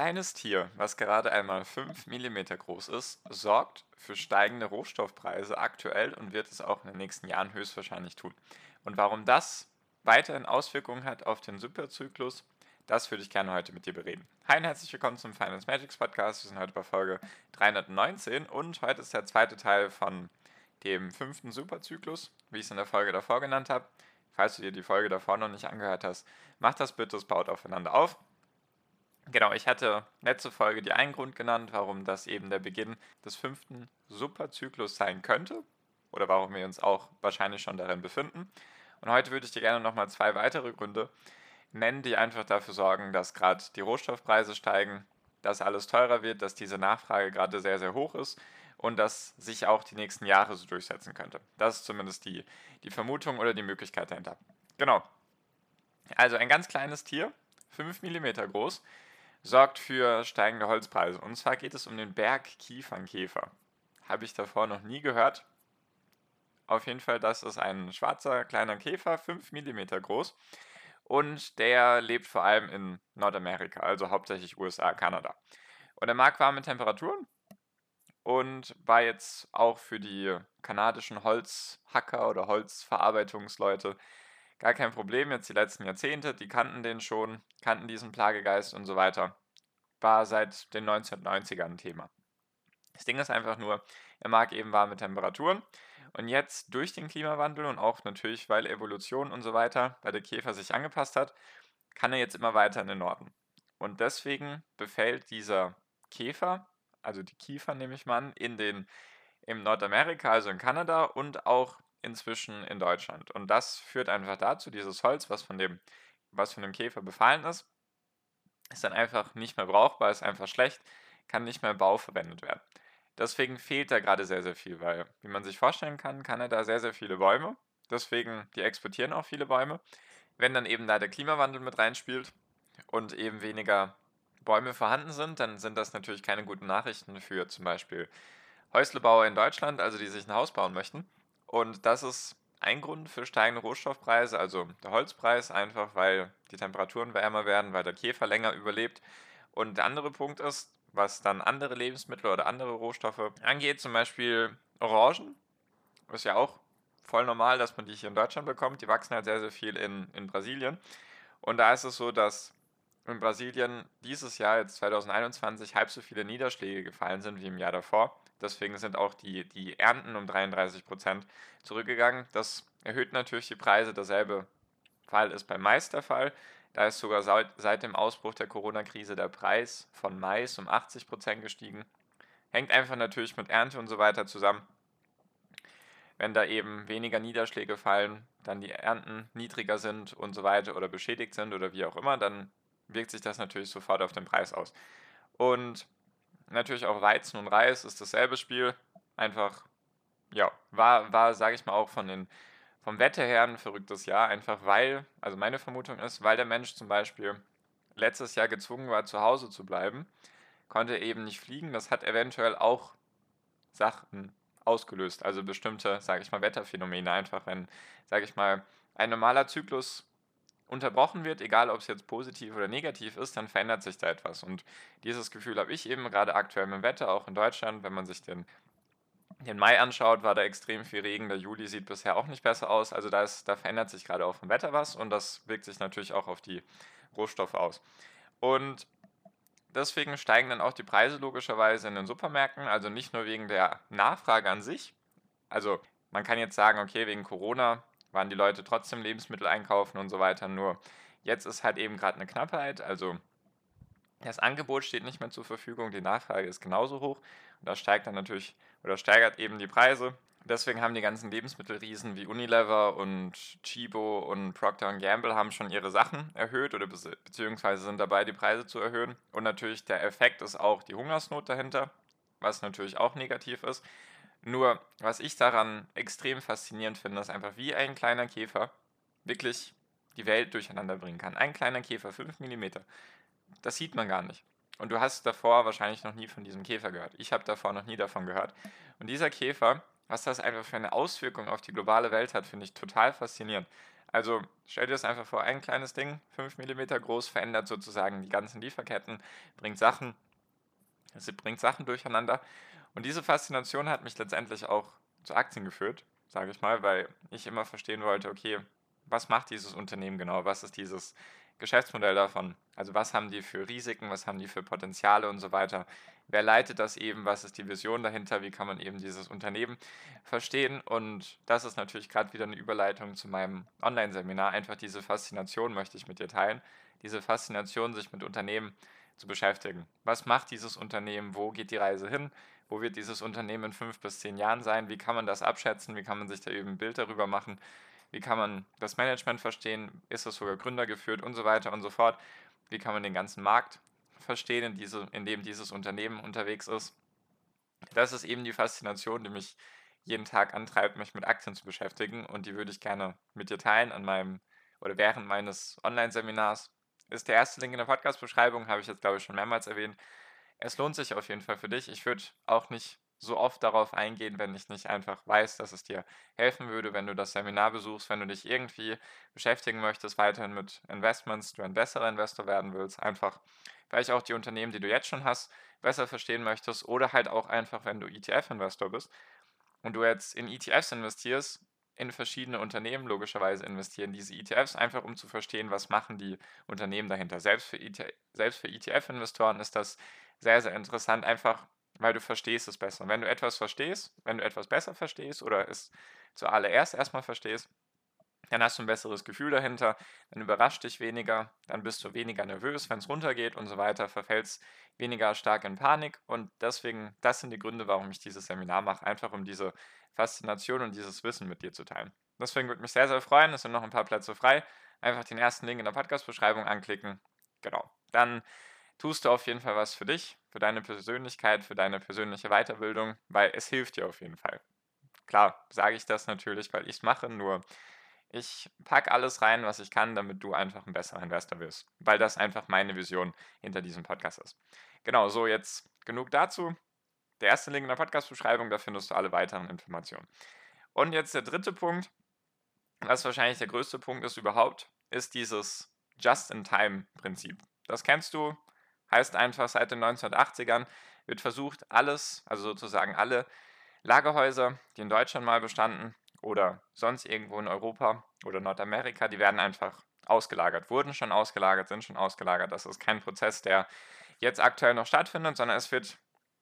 Kleines Tier, was gerade einmal 5 mm groß ist, sorgt für steigende Rohstoffpreise aktuell und wird es auch in den nächsten Jahren höchstwahrscheinlich tun. Und warum das weiterhin Auswirkungen hat auf den Superzyklus, das würde ich gerne heute mit dir bereden. Hi und herzlich willkommen zum Finance Magics Podcast. Wir sind heute bei Folge 319 und heute ist der zweite Teil von dem fünften Superzyklus, wie ich es in der Folge davor genannt habe. Falls du dir die Folge davor noch nicht angehört hast, mach das bitte, es baut aufeinander auf. Genau, ich hatte letzte Folge die einen Grund genannt, warum das eben der Beginn des fünften Superzyklus sein könnte oder warum wir uns auch wahrscheinlich schon darin befinden. Und heute würde ich dir gerne nochmal zwei weitere Gründe nennen, die einfach dafür sorgen, dass gerade die Rohstoffpreise steigen, dass alles teurer wird, dass diese Nachfrage gerade sehr, sehr hoch ist und dass sich auch die nächsten Jahre so durchsetzen könnte. Das ist zumindest die, die Vermutung oder die Möglichkeit dahinter. Genau. Also ein ganz kleines Tier, 5 mm groß, sorgt für steigende Holzpreise. Und zwar geht es um den Bergkiefernkäfer. Habe ich davor noch nie gehört. Auf jeden Fall, das ist ein schwarzer kleiner Käfer, 5 mm groß. Und der lebt vor allem in Nordamerika, also hauptsächlich USA, Kanada. Und er mag warme Temperaturen und war jetzt auch für die kanadischen Holzhacker oder Holzverarbeitungsleute gar kein Problem. Jetzt die letzten Jahrzehnte, die kannten den schon, kannten diesen Plagegeist und so weiter. War seit den 1990ern ein Thema. Das Ding ist einfach nur, er mag eben warme Temperaturen. Und jetzt durch den Klimawandel und auch natürlich, weil Evolution und so weiter bei der Käfer sich angepasst hat, kann er jetzt immer weiter in den Norden. Und deswegen befällt dieser Käfer, also die Kiefer nehme ich mal an, in den, in Nordamerika, also in Kanada und auch inzwischen in Deutschland. Und das führt einfach dazu, dieses Holz, was von dem, was von dem Käfer befallen ist, ist dann einfach nicht mehr brauchbar, ist einfach schlecht, kann nicht mehr im Bau verwendet werden. Deswegen fehlt da gerade sehr, sehr viel, weil, wie man sich vorstellen kann, kann er da sehr, sehr viele Bäume. Deswegen, die exportieren auch viele Bäume. Wenn dann eben da der Klimawandel mit reinspielt und eben weniger Bäume vorhanden sind, dann sind das natürlich keine guten Nachrichten für zum Beispiel Häuslebauer in Deutschland, also die sich ein Haus bauen möchten. Und das ist ein Grund für steigende Rohstoffpreise, also der Holzpreis, einfach weil die Temperaturen wärmer werden, weil der Käfer länger überlebt. Und der andere Punkt ist, was dann andere Lebensmittel oder andere Rohstoffe angeht, zum Beispiel Orangen, ist ja auch voll normal, dass man die hier in Deutschland bekommt. Die wachsen halt sehr, sehr viel in, in Brasilien. Und da ist es so, dass in Brasilien dieses Jahr, jetzt 2021, halb so viele Niederschläge gefallen sind wie im Jahr davor. Deswegen sind auch die, die Ernten um 33 Prozent zurückgegangen. Das erhöht natürlich die Preise. Derselbe Fall ist beim Mais der Fall. Da ist sogar seit, dem Ausbruch der Corona-Krise der Preis von Mais um 80 Prozent gestiegen. Hängt einfach natürlich mit Ernte und so weiter zusammen. Wenn da eben weniger Niederschläge fallen, dann die Ernten niedriger sind und so weiter oder beschädigt sind oder wie auch immer, dann wirkt sich das natürlich sofort auf den Preis aus. Und natürlich auch Weizen und Reis ist dasselbe Spiel. Einfach, ja, war, war sage ich mal, auch von den, vom Wetter her ein verrücktes Jahr. Einfach weil, also meine Vermutung ist, weil der Mensch zum Beispiel letztes Jahr gezwungen war, zu Hause zu bleiben, konnte eben nicht fliegen. Das hat eventuell auch Sachen ausgelöst, also bestimmte, sage ich mal, Wetterphänomene. Einfach, wenn, sage ich mal, ein normaler Zyklus unterbrochen wird, egal ob es jetzt positiv oder negativ ist, dann verändert sich da etwas. Und dieses Gefühl habe ich eben gerade aktuell dem Wetter, auch in Deutschland, wenn man sich den, den Mai anschaut, war da extrem viel Regen, der Juli sieht bisher auch nicht besser aus. Also da, ist, da verändert sich gerade auch vom Wetter was und das wirkt sich natürlich auch auf die Rohstoffe aus. Und deswegen steigen dann auch die Preise logischerweise in den Supermärkten, also nicht nur wegen der Nachfrage an sich. Also man kann jetzt sagen, okay, wegen Corona waren die Leute trotzdem Lebensmittel einkaufen und so weiter. Nur jetzt ist halt eben gerade eine Knappheit. Also das Angebot steht nicht mehr zur Verfügung, die Nachfrage ist genauso hoch. Und das steigt dann natürlich oder steigert eben die Preise. deswegen haben die ganzen Lebensmittelriesen wie Unilever und Chibo und Procter Gamble haben schon ihre Sachen erhöht oder beziehungsweise sind dabei, die Preise zu erhöhen. Und natürlich der Effekt ist auch die Hungersnot dahinter, was natürlich auch negativ ist. Nur, was ich daran extrem faszinierend finde, ist einfach, wie ein kleiner Käfer wirklich die Welt durcheinander bringen kann. Ein kleiner Käfer, 5 mm. Das sieht man gar nicht. Und du hast davor wahrscheinlich noch nie von diesem Käfer gehört. Ich habe davor noch nie davon gehört. Und dieser Käfer, was das einfach für eine Auswirkung auf die globale Welt hat, finde ich total faszinierend. Also stell dir das einfach vor, ein kleines Ding, 5 mm groß, verändert sozusagen die ganzen Lieferketten, bringt Sachen, bringt Sachen durcheinander. Und diese Faszination hat mich letztendlich auch zu Aktien geführt, sage ich mal, weil ich immer verstehen wollte, okay, was macht dieses Unternehmen genau? Was ist dieses Geschäftsmodell davon? Also was haben die für Risiken, was haben die für Potenziale und so weiter? Wer leitet das eben? Was ist die Vision dahinter? Wie kann man eben dieses Unternehmen verstehen? Und das ist natürlich gerade wieder eine Überleitung zu meinem Online-Seminar. Einfach diese Faszination möchte ich mit dir teilen. Diese Faszination, sich mit Unternehmen zu beschäftigen. Was macht dieses Unternehmen? Wo geht die Reise hin? Wo wird dieses Unternehmen in fünf bis zehn Jahren sein? Wie kann man das abschätzen? Wie kann man sich da eben ein Bild darüber machen? Wie kann man das Management verstehen? Ist es sogar Gründer geführt und so weiter und so fort? Wie kann man den ganzen Markt verstehen, in, diese, in dem dieses Unternehmen unterwegs ist? Das ist eben die Faszination, die mich jeden Tag antreibt, mich mit Aktien zu beschäftigen und die würde ich gerne mit dir teilen an meinem oder während meines Online-Seminars. Ist der erste Link in der Podcast-Beschreibung, habe ich jetzt glaube ich schon mehrmals erwähnt. Es lohnt sich auf jeden Fall für dich. Ich würde auch nicht so oft darauf eingehen, wenn ich nicht einfach weiß, dass es dir helfen würde, wenn du das Seminar besuchst, wenn du dich irgendwie beschäftigen möchtest, weiterhin mit Investments, du ein besserer Investor werden willst, einfach vielleicht auch die Unternehmen, die du jetzt schon hast, besser verstehen möchtest oder halt auch einfach, wenn du ETF-Investor bist und du jetzt in ETFs investierst, in verschiedene Unternehmen logischerweise investieren diese ETFs, einfach um zu verstehen, was machen die Unternehmen dahinter. Selbst für, ETF-Investoren e ist das sehr, sehr interessant, einfach weil du verstehst es besser. wenn du etwas verstehst, wenn du etwas besser verstehst oder es zuallererst erstmal verstehst, dann hast du ein besseres Gefühl dahinter, dann überrascht dich weniger, dann bist du weniger nervös, wenn es runtergeht und so weiter, verfällst weniger stark in Panik. Und deswegen, das sind die Gründe, warum ich dieses Seminar mache, einfach um diese Faszination und dieses Wissen mit dir zu teilen. Deswegen würde mich sehr, sehr freuen, es sind noch ein paar Plätze frei, einfach den ersten Link in der Podcast-Beschreibung anklicken, genau, dann tust du auf jeden Fall was für dich, für deine Persönlichkeit, für deine persönliche Weiterbildung, weil es hilft dir auf jeden Fall. Klar, sage ich das natürlich, weil ich es mache, nur ich packe alles rein, was ich kann, damit du einfach ein besserer Investor wirst, weil das einfach meine Vision hinter diesem Podcast ist. Genau, so jetzt genug dazu. Der erste Link in der Podcast-Beschreibung, da findest du alle weiteren Informationen. Und jetzt der dritte Punkt, was wahrscheinlich der größte Punkt ist überhaupt, ist dieses Just-in-Time-Prinzip. Das kennst du, Heißt einfach, seit den 1980ern wird versucht, alles, also sozusagen alle Lagerhäuser, die in Deutschland mal bestanden oder sonst irgendwo in Europa oder Nordamerika, die werden einfach ausgelagert, wurden schon ausgelagert, sind schon ausgelagert. Das ist kein Prozess, der jetzt aktuell noch stattfindet, sondern es wird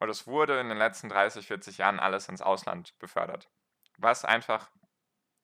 oder es wurde in den letzten 30, 40 Jahren alles ins Ausland befördert. Was einfach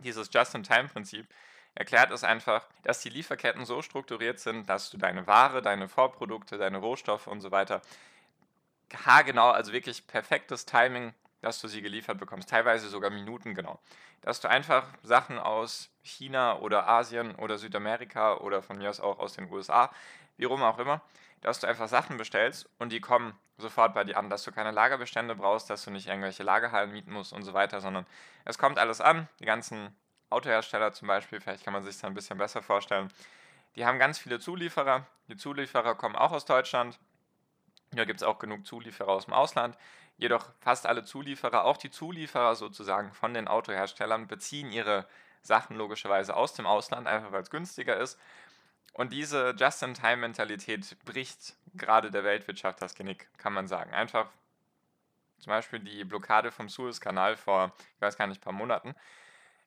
dieses Just-in-Time-Prinzip erklärt es einfach, dass die Lieferketten so strukturiert sind, dass du deine Ware, deine Vorprodukte, deine Rohstoffe und so weiter haargenau, also wirklich perfektes Timing, dass du sie geliefert bekommst, teilweise sogar minutengenau. Dass du einfach Sachen aus China oder Asien oder Südamerika oder von mir aus auch aus den USA, wie rum auch immer, dass du einfach Sachen bestellst und die kommen sofort bei dir an, dass du keine Lagerbestände brauchst, dass du nicht irgendwelche Lagerhallen mieten musst und so weiter, sondern es kommt alles an, die ganzen Autohersteller zum Beispiel, vielleicht kann man sich das ein bisschen besser vorstellen, die haben ganz viele Zulieferer. Die Zulieferer kommen auch aus Deutschland. Hier gibt es auch genug Zulieferer aus dem Ausland. Jedoch fast alle Zulieferer, auch die Zulieferer sozusagen von den Autoherstellern, beziehen ihre Sachen logischerweise aus dem Ausland, einfach weil es günstiger ist. Und diese Just-in-Time-Mentalität bricht gerade der Weltwirtschaft das Genick, kann man sagen. Einfach zum Beispiel die Blockade vom Suezkanal vor, ich weiß gar nicht, paar Monaten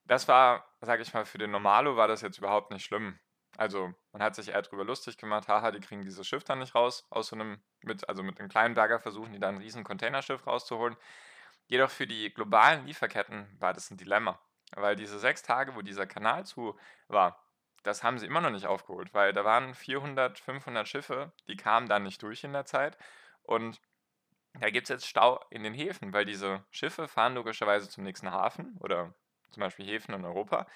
das war, sage ich mal, für den Normalo war das jetzt überhaupt nicht schlimm. Also man hat sich eher drüber lustig gemacht, haha, die kriegen dieses Schiff dann nicht raus, aus so einem, mit, also mit einem kleinen Bagger versuchen die dann ein riesen Containerschiff rauszuholen. Jedoch für die globalen Lieferketten war das ein Dilemma, weil diese sechs Tage, wo dieser Kanal zu war, das haben sie immer noch nicht aufgeholt, weil da waren 400, 500 Schiffe, die kamen dann nicht durch in der Zeit und da gibt es jetzt Stau in den Häfen, weil diese Schiffe fahren logischerweise zum nächsten Hafen oder zum Beispiel Häfen in Europa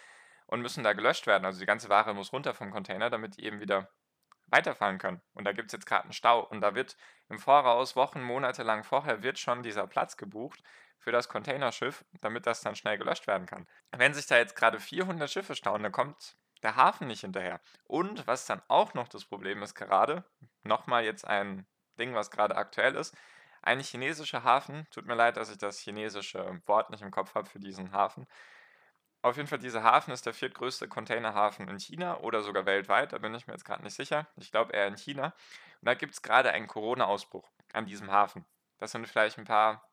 und müssen da gelöscht werden. Also die ganze Ware muss runter vom Container, damit die eben wieder weiterfahren können. Und da gibt es jetzt gerade einen Stau und da wird im Voraus, Wochen, Monate lang vorher, wird schon dieser Platz gebucht für das Containerschiff, damit das dann schnell gelöscht werden kann. Wenn sich da jetzt gerade 400 Schiffe stauen, dann kommt der Hafen nicht hinterher. Und was dann auch noch das Problem ist gerade, nochmal jetzt ein Ding, was gerade aktuell ist, ein chinesischer Hafen, tut mir leid, dass ich das chinesische Wort nicht im Kopf habe für diesen Hafen, auf jeden Fall, dieser Hafen ist der viertgrößte Containerhafen in China oder sogar weltweit, da bin ich mir jetzt gerade nicht sicher. Ich glaube eher in China. Und da gibt es gerade einen Corona-Ausbruch an diesem Hafen. Das sind vielleicht ein paar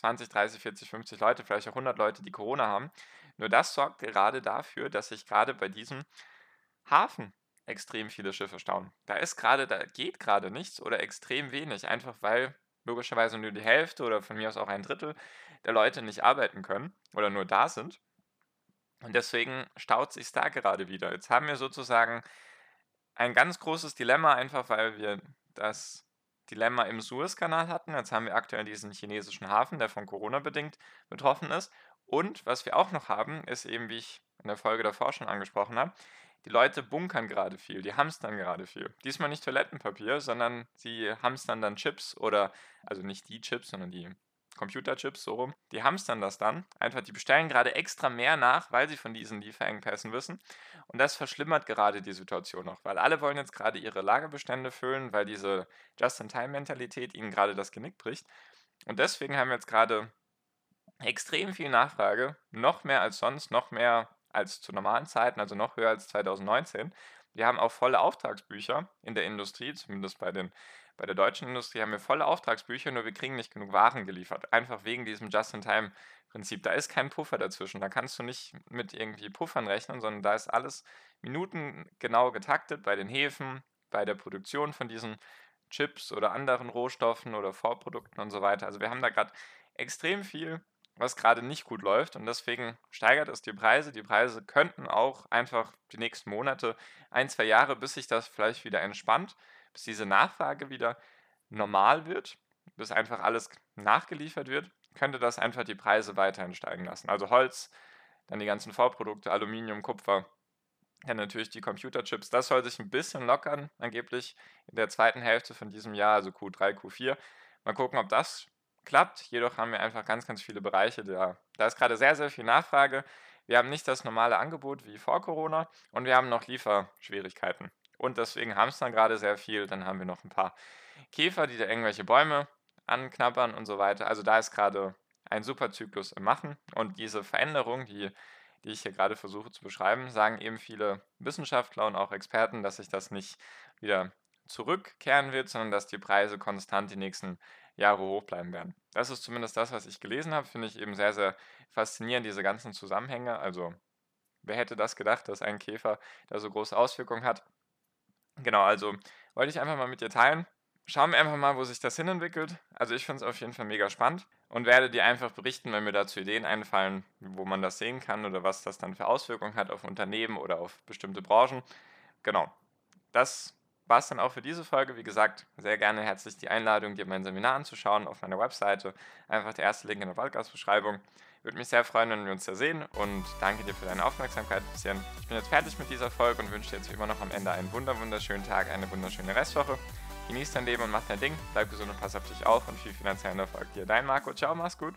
20, 30, 40, 50 Leute, vielleicht auch 100 Leute, die Corona haben. Nur das sorgt gerade dafür, dass sich gerade bei diesem Hafen extrem viele Schiffe stauen. Da ist gerade, da geht gerade nichts oder extrem wenig, einfach weil logischerweise nur die Hälfte oder von mir aus auch ein Drittel der Leute nicht arbeiten können oder nur da sind. Und deswegen staut sich da gerade wieder. Jetzt haben wir sozusagen ein ganz großes Dilemma, einfach weil wir das Dilemma im Suezkanal hatten. Jetzt haben wir aktuell diesen chinesischen Hafen, der von Corona bedingt betroffen ist. Und was wir auch noch haben, ist eben, wie ich in der Folge davor schon angesprochen habe, die Leute bunkern gerade viel, die hamstern gerade viel. Diesmal nicht Toilettenpapier, sondern sie hamstern dann Chips oder, also nicht die Chips, sondern die Computerchips, so rum, die hamstern das dann. Einfach, die bestellen gerade extra mehr nach, weil sie von diesen Lieferengpässen wissen. Und das verschlimmert gerade die Situation noch, weil alle wollen jetzt gerade ihre Lagerbestände füllen, weil diese Just-in-Time-Mentalität ihnen gerade das Genick bricht. Und deswegen haben wir jetzt gerade extrem viel Nachfrage, noch mehr als sonst, noch mehr als zu normalen Zeiten, also noch höher als 2019. Wir haben auch volle Auftragsbücher in der Industrie, zumindest bei den bei der deutschen Industrie haben wir volle Auftragsbücher, nur wir kriegen nicht genug Waren geliefert. Einfach wegen diesem Just-in-Time-Prinzip. Da ist kein Puffer dazwischen. Da kannst du nicht mit irgendwie Puffern rechnen, sondern da ist alles minutengenau getaktet bei den Häfen, bei der Produktion von diesen Chips oder anderen Rohstoffen oder Vorprodukten und so weiter. Also wir haben da gerade extrem viel, was gerade nicht gut läuft und deswegen steigert es die Preise. Die Preise könnten auch einfach die nächsten Monate, ein, zwei Jahre, bis sich das vielleicht wieder entspannt, bis diese Nachfrage wieder normal wird, bis einfach alles nachgeliefert wird, könnte das einfach die Preise weiterhin steigen lassen. Also Holz, dann die ganzen Vorprodukte, Aluminium, Kupfer, dann natürlich die Computerchips. Das soll sich ein bisschen lockern, angeblich in der zweiten Hälfte von diesem Jahr, also Q3, Q4. Mal gucken, ob das klappt. Jedoch haben wir einfach ganz, ganz viele Bereiche. Da, da ist gerade sehr, sehr viel Nachfrage. Wir haben nicht das normale Angebot wie vor Corona und wir haben noch Lieferschwierigkeiten. Und deswegen haben es dann gerade sehr viel. Dann haben wir noch ein paar Käfer, die da irgendwelche Bäume anknabbern und so weiter. Also da ist gerade ein super Zyklus im Machen. Und diese Veränderung, die, die ich hier gerade versuche zu beschreiben, sagen eben viele Wissenschaftler und auch Experten, dass sich das nicht wieder zurückkehren wird, sondern dass die Preise konstant die nächsten Jahre hoch bleiben werden. Das ist zumindest das, was ich gelesen habe, finde ich eben sehr, sehr faszinierend, diese ganzen Zusammenhänge. Also, wer hätte das gedacht, dass ein Käfer da so große Auswirkungen hat? Genau, also wollte ich einfach mal mit dir teilen. Schauen wir einfach mal, wo sich das hinentwickelt. Also ich finde es auf jeden Fall mega spannend und werde dir einfach berichten, wenn mir dazu Ideen einfallen, wo man das sehen kann oder was das dann für Auswirkungen hat auf Unternehmen oder auf bestimmte Branchen. Genau, das war es dann auch für diese Folge. Wie gesagt, sehr gerne herzlich die Einladung, dir mein Seminar anzuschauen auf meiner Webseite. Einfach der erste Link in der Podcast-Beschreibung. Würde mich sehr freuen, wenn wir uns da sehen und danke dir für deine Aufmerksamkeit bisher. Ich bin jetzt fertig mit dieser Folge und wünsche dir jetzt wie immer noch am Ende einen wunderschönen Tag, eine wunderschöne Restwoche. Genieß dein Leben und mach dein Ding, bleib gesund und pass auf dich auf und viel finanziellen Erfolg dir. Dein Marco, ciao, mach's gut.